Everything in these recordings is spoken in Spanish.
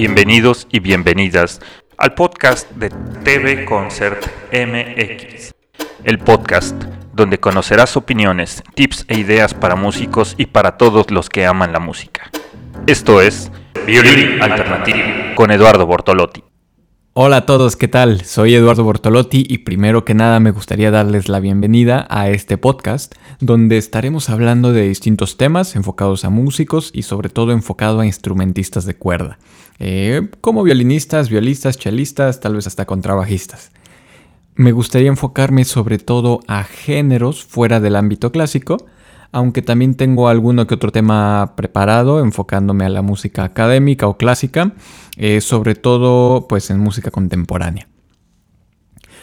Bienvenidos y bienvenidas al podcast de TV Concert MX, el podcast donde conocerás opiniones, tips e ideas para músicos y para todos los que aman la música. Esto es Violín Alternativo con Eduardo Bortolotti. Hola a todos, ¿qué tal? Soy Eduardo Bortolotti y primero que nada me gustaría darles la bienvenida a este podcast donde estaremos hablando de distintos temas enfocados a músicos y sobre todo enfocado a instrumentistas de cuerda, eh, como violinistas, violistas, chelistas, tal vez hasta contrabajistas. Me gustaría enfocarme sobre todo a géneros fuera del ámbito clásico, aunque también tengo alguno que otro tema preparado enfocándome a la música académica o clásica, eh, sobre todo pues en música contemporánea.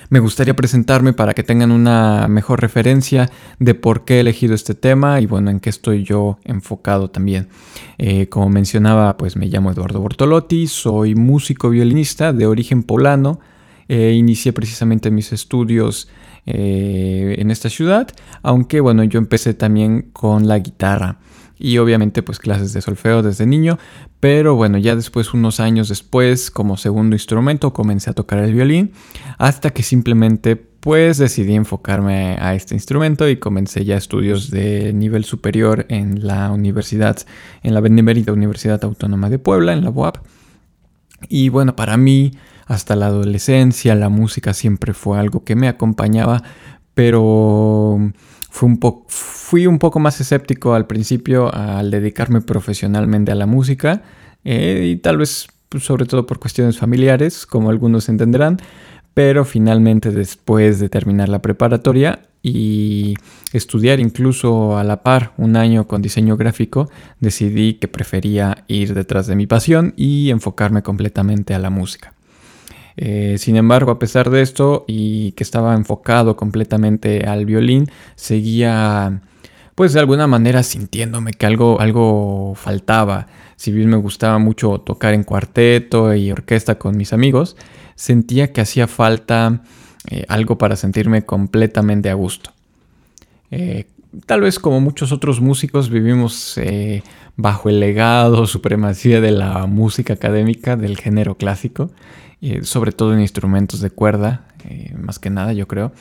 Me gustaría presentarme para que tengan una mejor referencia de por qué he elegido este tema y bueno, en qué estoy yo enfocado también. Eh, como mencionaba, pues me llamo Eduardo Bortolotti, soy músico violinista de origen polano. Eh, inicié precisamente mis estudios eh, en esta ciudad, aunque bueno, yo empecé también con la guitarra y obviamente pues clases de solfeo desde niño, pero bueno, ya después, unos años después, como segundo instrumento, comencé a tocar el violín, hasta que simplemente pues decidí enfocarme a este instrumento y comencé ya estudios de nivel superior en la universidad, en la Benemérita Universidad Autónoma de Puebla, en la UAP. Y bueno, para mí hasta la adolescencia, la música siempre fue algo que me acompañaba, pero fui un, poco más escéptico al principio al dedicarme profesionalmente a la música eh, y tal vez pues, sobre todo por cuestiones familiares, como algunos entenderán, pero finalmente después de terminar la preparatoria y estudiar incluso a la par un año con diseño gráfico, decidí que prefería ir detrás de mi pasión y enfocarme completamente a la música. Eh, sin embargo, a pesar de esto y que estaba enfocado completamente al violín, seguía pues de alguna manera sintiéndome que algo, algo faltaba. Si bien me gustaba mucho tocar en cuarteto y orquesta con mis amigos, sentía que hacía falta eh, algo para sentirme completamente a gusto. Eh, tal vez como muchos otros músicos vivimos bajo el legado, supremacía de la música académica del género clásico sobre todo en instrumentos de cuerda, eh, más que nada yo creo,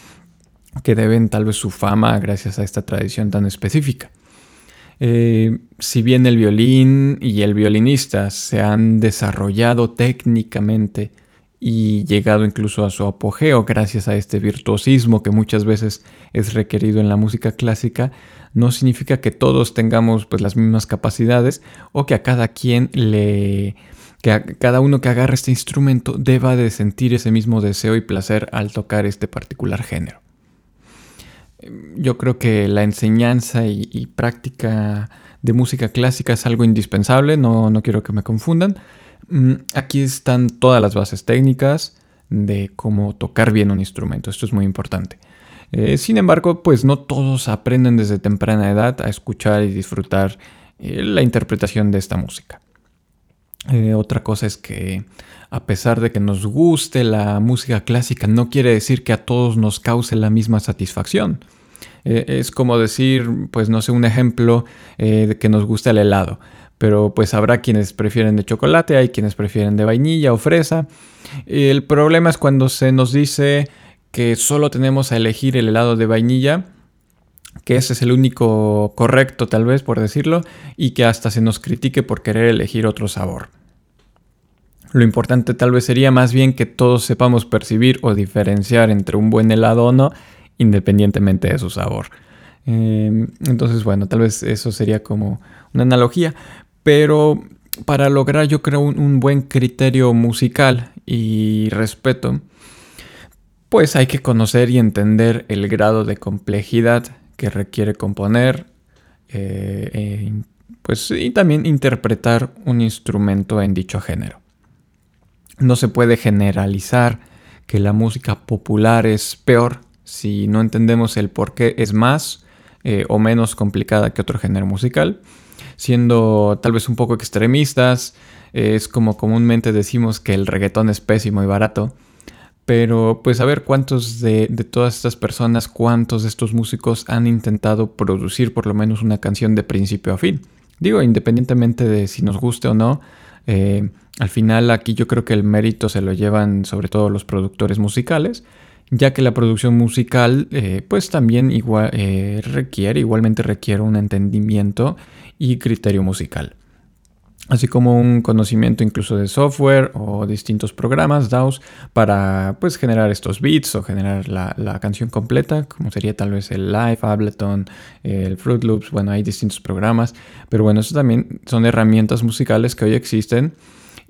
que deben tal vez su fama gracias a esta tradición tan específica. Eh, si bien el violín y el violinista se han desarrollado técnicamente y llegado incluso a su apogeo gracias a este virtuosismo que muchas veces es requerido en la música clásica, no significa que todos tengamos pues, las mismas capacidades o que a cada quien le que cada uno que agarre este instrumento deba de sentir ese mismo deseo y placer al tocar este particular género. Yo creo que la enseñanza y, práctica de música clásica es algo indispensable, no, quiero que me confundan. Mm, aquí están todas las bases técnicas de cómo tocar bien un instrumento, esto es muy importante. Eh, sin embargo, pues no todos aprenden desde temprana edad a escuchar y disfrutar eh, la interpretación de esta música. Eh, otra cosa es que a pesar de que nos guste la música clásica, no quiere decir que a todos nos cause la misma satisfacción. Es como decir, pues no sé, un ejemplo de que nos gusta el helado. Pero pues habrá quienes prefieren de chocolate, hay quienes prefieren de vainilla o fresa. El problema es cuando se nos dice que solo tenemos a elegir el helado de vainilla que ese es el único correcto tal vez por decirlo y que hasta se nos critique por querer elegir otro sabor. Lo importante tal vez sería más bien que todos sepamos percibir o diferenciar entre un buen helado o no, independientemente de su sabor. Em, entonces, bueno, tal vez eso sería como una analogía, pero para lograr yo creo un buen criterio musical y respeto, pues hay que conocer y entender el grado de complejidad que requiere componer eh, eh, pues, y también interpretar un instrumento en dicho género. No se puede generalizar que la música popular es peor si no entendemos el por qué es más eh, o menos complicada que otro género musical. Siendo tal vez un poco extremistas, es como comúnmente decimos que el reggaetón es pésimo y barato. Pero pues a ver cuántos de, todas estas personas, cuántos de estos músicos han intentado producir por lo menos una canción de principio a fin. Digo, independientemente de si nos guste o no, eh, Al final aquí yo creo que el mérito se lo llevan sobre todo los productores musicales, ya que la producción musical eh, pues también igual, eh, requiere, igualmente requiere un entendimiento y criterio musical. Así como un conocimiento incluso de software o distintos programas DAWs para pues generar estos beats o generar la, canción completa, como sería tal vez el Live, Ableton, el Fruit Loops, bueno, hay distintos programas, pero bueno, eso también son herramientas musicales que hoy existen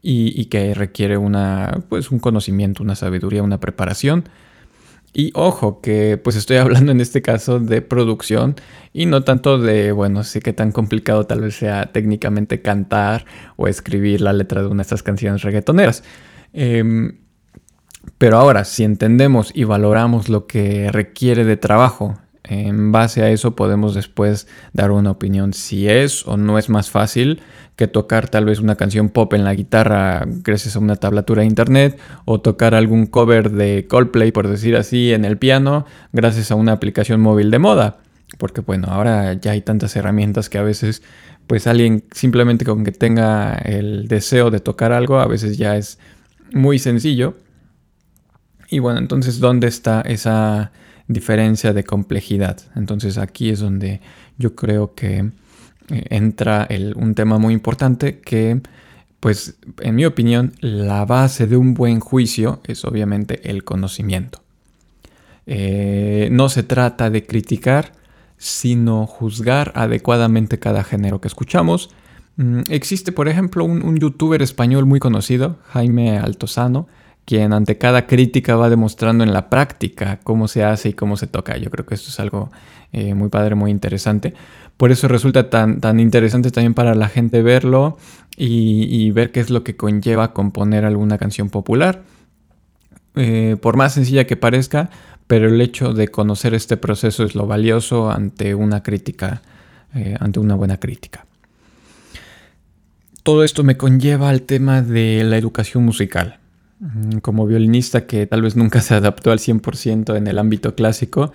y, y que requiere una, pues un conocimiento, una sabiduría, una preparación y ojo, que pues estoy hablando en este caso de producción y no tanto de, bueno, sí que tan complicado tal vez sea técnicamente cantar o escribir la letra de una de estas canciones reggaetoneras. Em, pero ahora, si entendemos y valoramos lo que requiere de trabajo, en base a eso podemos después dar una opinión si es o no es más fácil que tocar tal vez una canción pop en la guitarra gracias a una tablatura de internet o tocar algún cover de Coldplay, por decir así, en el piano gracias a una aplicación móvil de moda. Porque bueno, ahora ya hay tantas herramientas que a veces pues alguien simplemente con que tenga el deseo de tocar algo a veces ya es muy sencillo. Y bueno, entonces ¿dónde está esa diferencia de complejidad? Entonces aquí es donde yo creo que eh, entra un tema muy importante que, pues, en mi opinión, la base de un buen juicio es obviamente el conocimiento. Eh, no se trata de criticar, sino juzgar adecuadamente cada género que escuchamos. Mm, existe, por ejemplo, un, youtuber español muy conocido, Jaime Altozano, quien ante cada crítica va demostrando en la práctica cómo se hace y cómo se toca. Yo creo que esto es algo eh, muy padre, muy interesante. Por eso resulta tan, tan interesante también para la gente verlo y, ver qué es lo que conlleva componer alguna canción popular. Eh, por más sencilla que parezca, pero el hecho de conocer este proceso es lo valioso ante una crítica, eh, ante una buena crítica. Todo esto me conlleva al tema de la educación musical. Como violinista que tal vez nunca se adaptó al 100% en el ámbito clásico,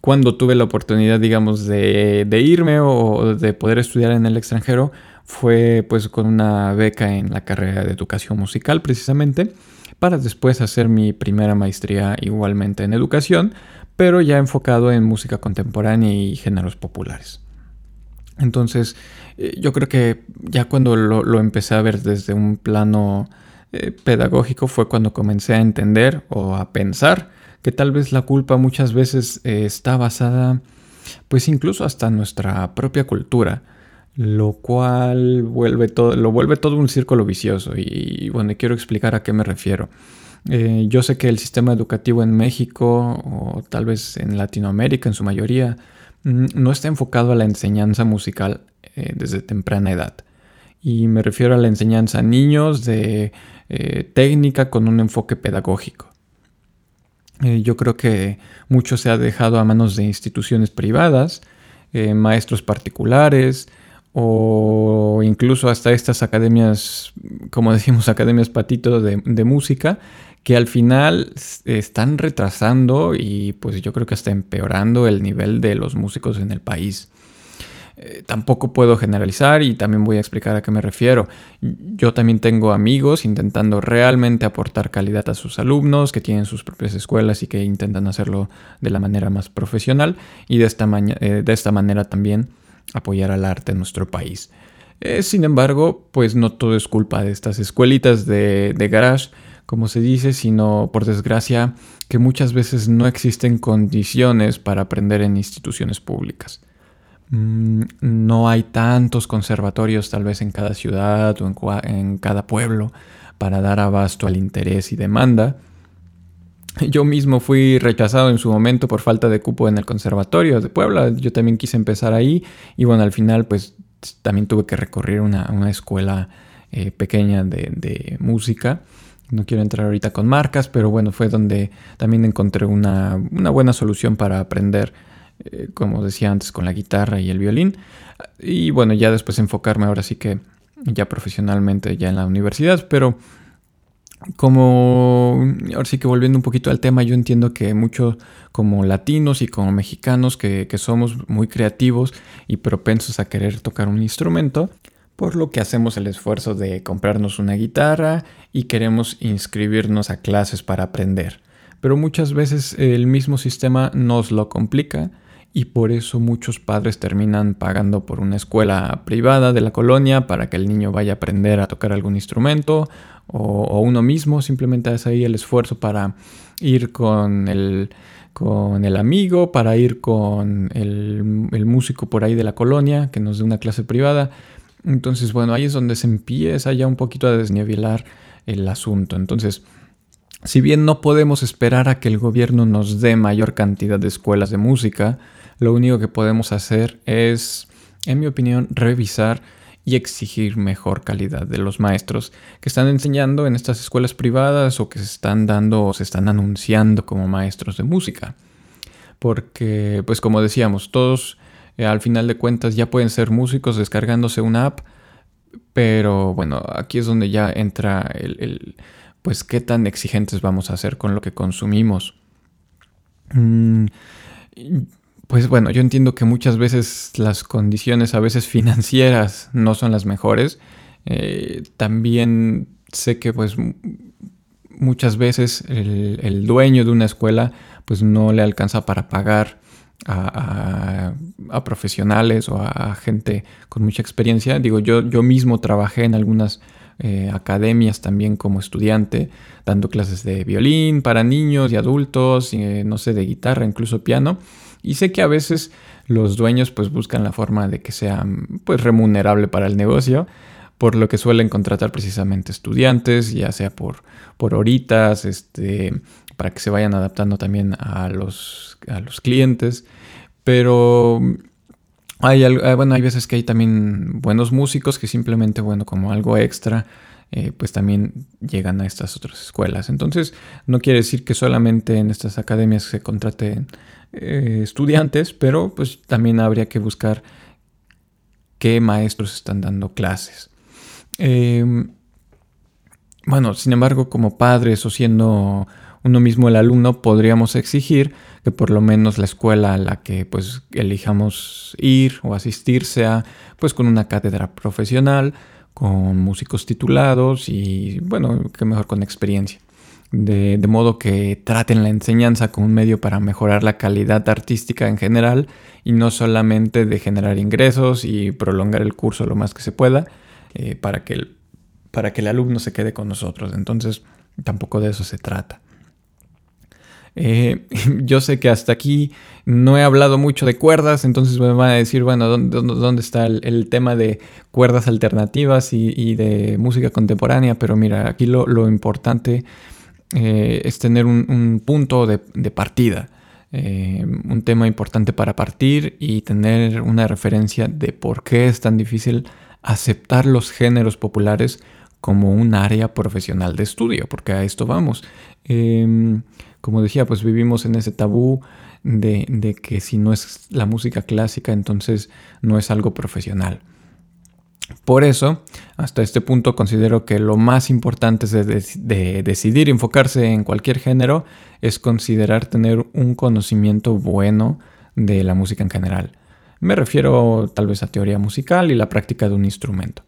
cuando tuve la oportunidad, digamos, de, irme o de poder estudiar en el extranjero, fue pues con una beca en la carrera de educación musical precisamente, para después hacer mi primera maestría igualmente en educación, pero ya enfocado en música contemporánea y géneros populares. Entonces, eh, yo creo que ya cuando lo, empecé a ver desde un plano eh, pedagógico fue cuando comencé a entender o a pensar que tal vez la culpa muchas veces eh, está basada, pues incluso hasta en nuestra propia cultura, lo cual vuelve todo, lo vuelve todo un círculo vicioso. Y, bueno, quiero explicar a qué me refiero. Eh, yo sé que el sistema educativo en México, o tal vez en Latinoamérica en su mayoría, mm, no está enfocado a la enseñanza musical desde temprana edad. Y me refiero a la enseñanza a niños de técnica con un enfoque pedagógico. Eh, yo creo que mucho se ha dejado a manos de instituciones privadas, eh, maestros particulares o incluso hasta estas academias, como decimos, academias patito de, de música, que al final están retrasando y pues yo creo que hasta empeorando el nivel de los músicos en el país. Eh, tampoco puedo generalizar y también voy a explicar a qué me refiero. Yo también tengo amigos intentando realmente aportar calidad a sus alumnos, que tienen sus propias escuelas y que intentan hacerlo de la manera más profesional y de esta, eh, manera también apoyar al arte en nuestro país. Eh, sin embargo, pues no todo es culpa de estas escuelitas de, de garage, como se dice, sino por desgracia que muchas veces no existen condiciones para aprender en instituciones públicas. Mm, no hay tantos conservatorios tal vez en cada ciudad o en, cada pueblo para dar abasto al interés y demanda. Yo mismo fui rechazado en su momento por falta de cupo en el conservatorio de Puebla. Yo también quise empezar ahí y bueno, al final pues también tuve que recorrer una, escuela eh, pequeña de, música. No quiero entrar ahorita con marcas, pero bueno, fue donde también encontré una, una buena solución para aprender eh, como decía antes, con la guitarra y el violín. Y bueno, ya después enfocarme ahora sí que ya profesionalmente ya en la universidad, pero como ahora sí que volviendo un poquito al tema, yo entiendo que muchos como latinos y como mexicanos que, que, somos muy creativos y propensos a querer tocar un instrumento, por lo que hacemos el esfuerzo de comprarnos una guitarra y queremos inscribirnos a clases para aprender. Pero muchas veces el mismo sistema nos lo complica y por eso muchos padres terminan pagando por una escuela privada de la colonia para que el niño vaya a aprender a tocar algún instrumento o, uno mismo simplemente hace ahí el esfuerzo para ir con el, con el amigo, para ir con el, el músico por ahí de la colonia que nos dé una clase privada. Entonces, bueno, ahí es donde se empieza ya un poquito a desnivelar el asunto. Entonces, si bien no podemos esperar a que el gobierno nos dé mayor cantidad de escuelas de música, lo único que podemos hacer es, en mi opinión, revisar y exigir mejor calidad de los maestros que están enseñando en estas escuelas privadas o que se están dando o se están anunciando como maestros de música. Porque, pues como decíamos, todos eh, al final de cuentas ya pueden ser músicos descargándose una app, pero bueno, aquí es donde ya entra el, pues qué tan exigentes vamos a ser con lo que consumimos. Mm, pues bueno, yo entiendo que muchas veces las condiciones a veces financieras no son las mejores. Eh, también sé que pues muchas veces el, dueño de una escuela pues no le alcanza para pagar a, profesionales o a gente con mucha experiencia. Digo, yo, yo mismo trabajé en algunas eh, academias también como estudiante, dando clases de violín para niños y adultos, eh, no sé, de guitarra, incluso piano. Y sé que a veces los dueños pues buscan la forma de que sea pues remunerable para el negocio, por lo que suelen contratar precisamente estudiantes, ya sea por, por horitas, este, para que se vayan adaptando también a los, a los clientes. Pero hay, ah, bueno, hay veces que hay también buenos músicos que simplemente, bueno, como algo extra, eh, pues también llegan a estas otras escuelas. Entonces, no quiere decir que solamente en estas academias se contraten eh, estudiantes, pero pues también habría que buscar qué maestros están dando clases. Em, bueno, sin embargo, como padres o siendo uno mismo el alumno, podríamos exigir que por lo menos la escuela a la que pues elijamos ir o asistir sea pues con una cátedra profesional, con músicos titulados y bueno, que mejor con experiencia. De, de, modo que traten la enseñanza como un medio para mejorar la calidad artística en general y no solamente de generar ingresos y prolongar el curso lo más que se pueda eh, para, que el, para que el alumno se quede con nosotros. Entonces, tampoco de eso se trata. Eh, yo sé que hasta aquí no he hablado mucho de cuerdas, entonces me van a decir, bueno, ¿dónde, está el, tema de cuerdas alternativas y, de música contemporánea? Pero mira, aquí lo, importante eh, es tener un, punto de, partida. Eh, un tema importante para partir y tener una referencia de por qué es tan difícil aceptar los géneros populares como un área profesional de estudio, porque a esto vamos. Em, como decía, pues vivimos en ese tabú de, que si no es la música clásica, entonces no es algo profesional. Por eso, hasta este punto considero que lo más importante de, decidir enfocarse en cualquier género es considerar tener un conocimiento bueno de la música en general. Me refiero tal vez a teoría musical y la práctica de un instrumento.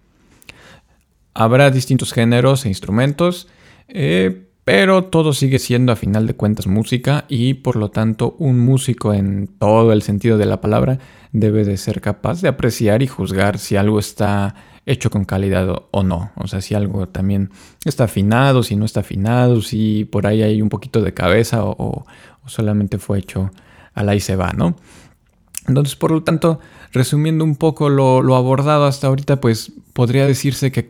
Habrá distintos géneros e instrumentos, eh, pero todo sigue siendo a final de cuentas música y por lo tanto un músico en todo el sentido de la palabra debe de ser capaz de apreciar y juzgar si algo está hecho con calidad o no. O sea, si algo también está afinado, si no está afinado, si por ahí hay un poquito de cabeza o, solamente fue hecho a la y se va, ¿no? Entonces, por lo tanto, resumiendo un poco lo, abordado hasta ahorita, pues podría decirse que,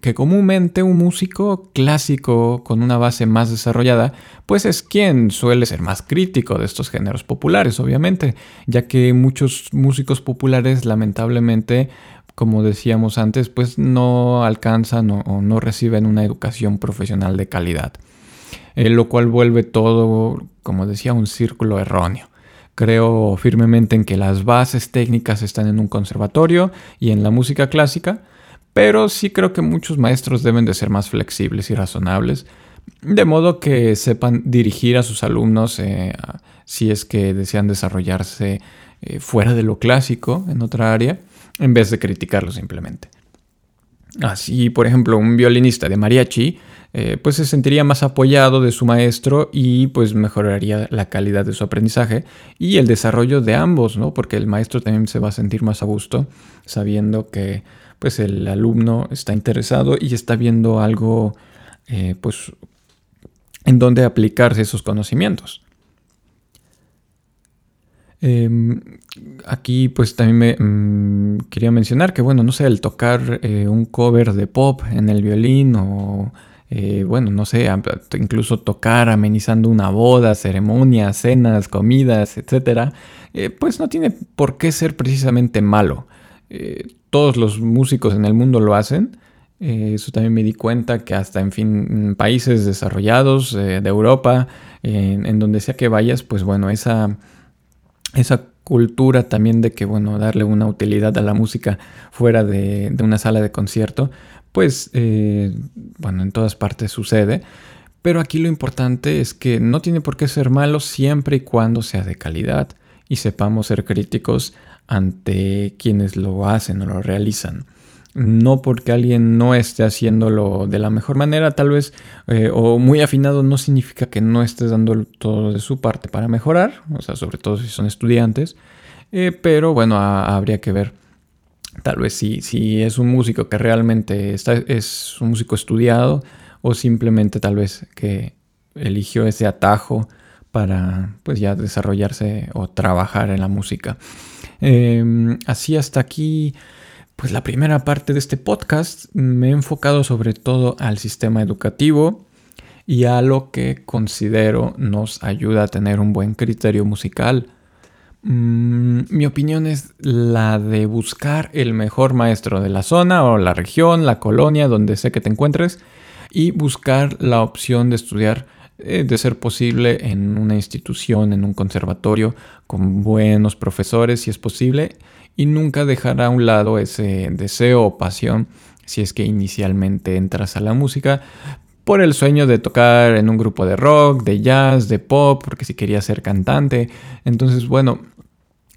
que, comúnmente un músico clásico con una base más desarrollada, pues es quien suele ser más crítico de estos géneros populares, obviamente, ya que muchos músicos populares lamentablemente, como decíamos antes, pues no alcanzan o, no reciben una educación profesional de calidad, eh, lo cual vuelve todo, como decía, un círculo erróneo. Creo firmemente en que las bases técnicas están en un conservatorio y en la música clásica, pero sí creo que muchos maestros deben de ser más flexibles y razonables, de modo que sepan dirigir a sus alumnos eh, si es que desean desarrollarse eh, fuera de lo clásico en otra área, en vez de criticarlo simplemente. Así, por ejemplo, un violinista de mariachi, eh, pues se sentiría más apoyado de su maestro y pues mejoraría la calidad de su aprendizaje y el desarrollo de ambos, ¿no? Porque el maestro también se va a sentir más a gusto sabiendo que pues el alumno está interesado y está viendo algo eh, pues en donde aplicarse esos conocimientos. Em, aquí pues también me mm, quería mencionar que bueno, no sé, el tocar eh, un cover de pop en el violín o eh, bueno, no sé, incluso tocar amenizando una boda, ceremonias, cenas, comidas, etcétera, eh, pues no tiene por qué ser precisamente malo. todos los músicos en el mundo lo hacen. eso también me di cuenta que hasta, en fin, países desarrollados de Europa, en donde sea que vayas, pues bueno, esa esa cultura también de que, bueno, darle una utilidad a la música fuera de, una sala de concierto, pues, eh, bueno, en todas partes sucede. Pero aquí lo importante es que no tiene por qué ser malo siempre y cuando sea de calidad y sepamos ser críticos ante quienes lo hacen o lo realizan no porque alguien no esté haciéndolo de la mejor manera, tal vez, eh, o muy afinado, no significa que no estés dando todo de su parte para mejorar, o sea, sobre todo si son estudiantes, eh, pero bueno, habría que ver. Tal vez si, si es un músico que realmente está, es un músico estudiado o simplemente tal vez que eligió ese atajo para pues ya desarrollarse o trabajar en la música. Em, así hasta aquí pues la primera parte de este podcast me he enfocado sobre todo al sistema educativo y a lo que considero nos ayuda a tener un buen criterio musical. Mm, mi opinión es la de buscar el mejor maestro de la zona o la región, la colonia, donde sé que te encuentres, y buscar la opción de estudiar, eh, de ser posible, en una institución, en un conservatorio, con buenos profesores, si es posible, y nunca dejar a un lado ese deseo o pasión si es que inicialmente entras a la música por el sueño de tocar en un grupo de rock, de jazz, de pop, porque si quería ser cantante. Entonces, bueno,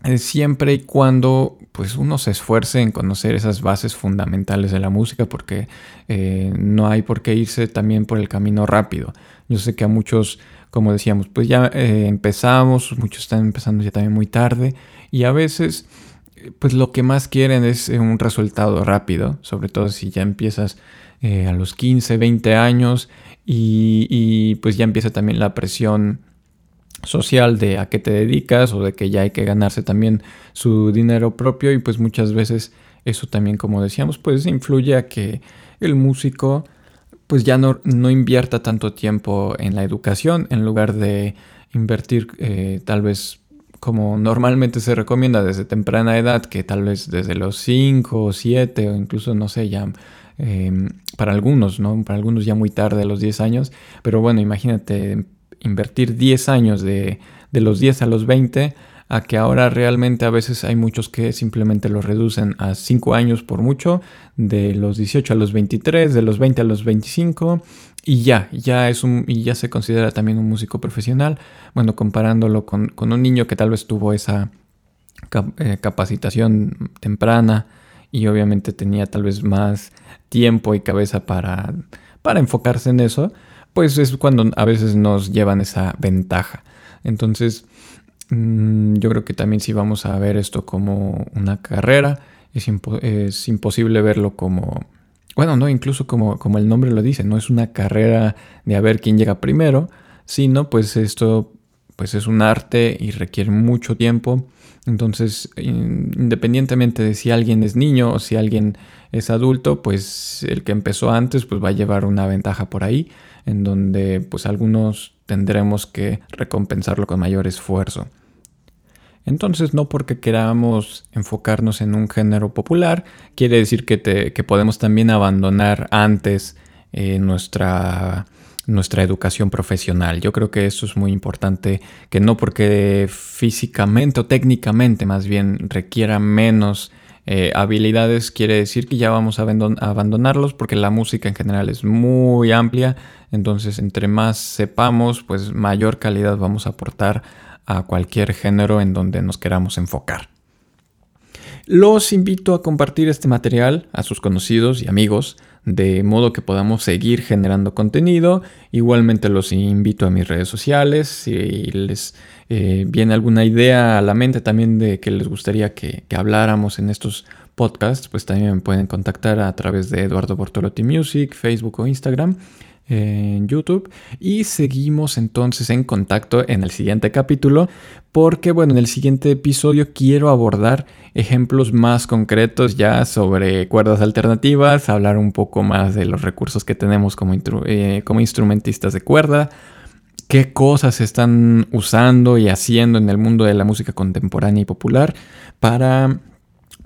eh, siempre y cuando pues uno se esfuerce en conocer esas bases fundamentales de la música porque eh, no hay por qué irse también por el camino rápido. Yo sé que a muchos, como decíamos, pues ya eh, empezamos, muchos están empezando ya también muy tarde y a veces pues lo que más quieren es un resultado rápido, sobre todo si ya empiezas eh, a los 15, 20 años y, pues ya empieza también la presión social de a qué te dedicas o de que ya hay que ganarse también su dinero propio y pues muchas veces eso también como decíamos pues influye a que el músico pues ya no, no invierta tanto tiempo en la educación en lugar de invertir eh, tal vez como normalmente se recomienda desde temprana edad, que tal vez desde los 5 o 7 o incluso, no sé, ya em, para algunos, ¿no? Para algunos ya muy tarde, a los 10 años, pero bueno, imagínate invertir 10 años de, de los 10 a los 20 a que ahora realmente a veces hay muchos que simplemente lo reducen a 5 años por mucho, de los 18 a los 23, de los 20 a los 25 y ya, ya es un y ya se considera también un músico profesional, bueno, comparándolo con, un niño que tal vez tuvo esa eh, capacitación temprana y obviamente tenía tal vez más tiempo y cabeza para, para enfocarse en eso, pues es cuando a veces nos llevan esa ventaja. Entonces, Mm, yo creo que también si vamos a ver esto como una carrera, es, imposible verlo como, bueno, no, incluso como, como el nombre lo dice, no es una carrera de a ver quién llega primero, sino pues esto pues es un arte y requiere mucho tiempo. Entonces, independientemente de si alguien es niño o si alguien es adulto, pues el que empezó antes pues va a llevar una ventaja por ahí, en donde pues algunos tendremos que recompensarlo con mayor esfuerzo. Entonces, no porque queramos enfocarnos en un género popular, quiere decir que, podemos también abandonar antes eh, nuestra, nuestra educación profesional. Yo creo que eso es muy importante, que no porque físicamente o técnicamente más bien requiera menos eh, habilidades, quiere decir que ya vamos a abandonarlos, porque la música en general es muy amplia, entonces entre más sepamos, pues mayor calidad vamos a aportar a cualquier género en donde nos queramos enfocar. Los invito a compartir este material a sus conocidos y amigos, de modo que podamos seguir generando contenido. Igualmente los invito a mis redes sociales. Si les eh, viene alguna idea a la mente también de que les gustaría que, que habláramos en estos podcasts, pues también me pueden contactar a través de Eduardo Bortolotti Music, Facebook o Instagram en YouTube. Y seguimos entonces en contacto en el siguiente capítulo porque bueno, en el siguiente episodio quiero abordar ejemplos más concretos ya sobre cuerdas alternativas, hablar un poco más de los recursos que tenemos como, eh, como instrumentistas de cuerda, qué cosas están usando y haciendo en el mundo de la música contemporánea y popular para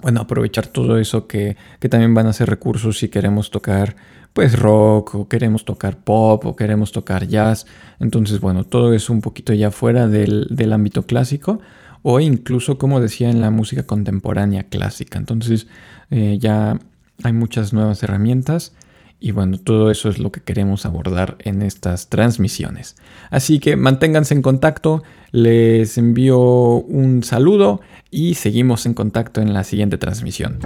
bueno, aprovechar todo eso que, que también van a ser recursos si queremos tocar pues rock o queremos tocar pop o queremos tocar jazz. Entonces, bueno, todo es un poquito ya fuera del, ámbito clásico o incluso, como decía, en la música contemporánea clásica. Entonces, eh, ya hay muchas nuevas herramientas y bueno, todo eso es lo que queremos abordar en estas transmisiones. Así que manténganse en contacto, les envío un saludo y seguimos en contacto en la siguiente transmisión.